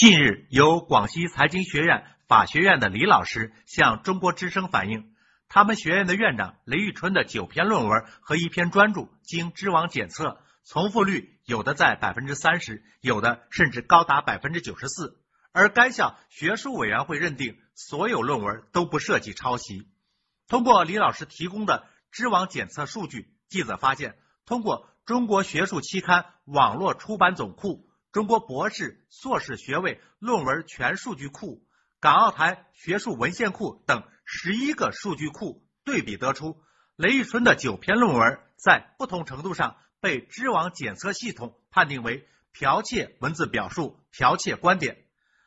近日，由广西财经学院法学院的李老师向中国之声反映，他们学院的院长雷玉春的九篇论文和一篇专著经知网检测，重复率有的在百分之三十，有的甚至高达百分之九十四。而该校学术委员会认定所有论文都不涉及抄袭。通过李老师提供的知网检测数据，记者发现，通过中国学术期刊网络出版总库。中国博士、硕士学位论文全数据库、港澳台学术文献库等十一个数据库对比得出，雷玉春的九篇论文在不同程度上被知网检测系统判定为剽窃文字表述、剽窃观点。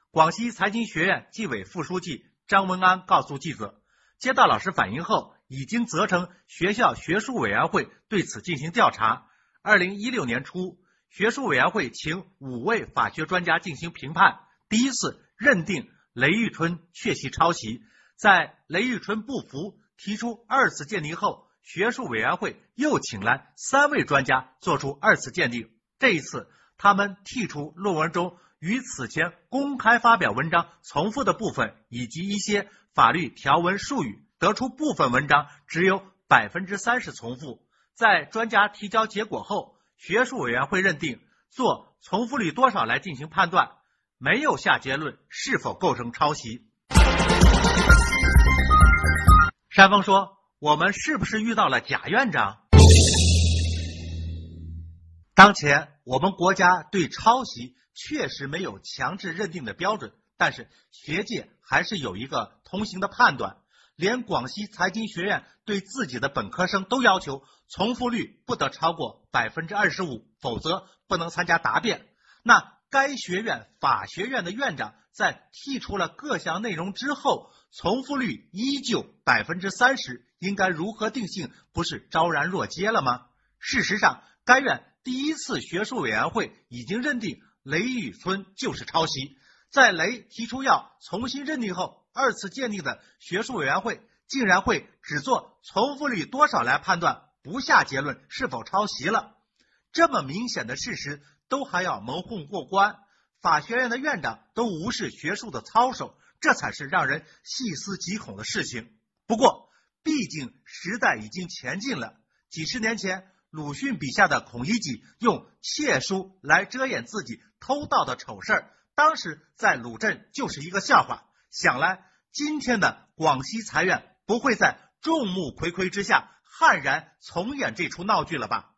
广西财经学院纪委副书记张文安告诉记者，接到老师反映后，已经责成学校学术委员会对此进行调查。二零一六年初。学术委员会请五位法学专家进行评判，第一次认定雷玉春确系抄袭。在雷玉春不服，提出二次鉴定后，学术委员会又请来三位专家作出二次鉴定。这一次，他们剔除论文中与此前公开发表文章重复的部分，以及一些法律条文术语，得出部分文章只有百分之三十重复。在专家提交结果后。学术委员会认定，做重复率多少来进行判断，没有下结论是否构成抄袭。山峰说：“我们是不是遇到了假院长？”当前我们国家对抄袭确实没有强制认定的标准，但是学界还是有一个通行的判断。连广西财经学院对自己的本科生都要求重复率不得超过百分之二十五，否则不能参加答辩。那该学院法学院的院长在剔除了各项内容之后，重复率依旧百分之三十，应该如何定性？不是昭然若揭了吗？事实上，该院第一次学术委员会已经认定雷雨村就是抄袭，在雷提出要重新认定后。二次鉴定的学术委员会竟然会只做重复率多少来判断，不下结论是否抄袭了？这么明显的事实都还要蒙混过关？法学院的院长都无视学术的操守，这才是让人细思极恐的事情。不过，毕竟时代已经前进了。几十年前，鲁迅笔下的孔乙己用窃书来遮掩自己偷盗的丑事儿，当时在鲁镇就是一个笑话。想来，今天的广西财院不会在众目睽睽之下悍然重演这出闹剧了吧？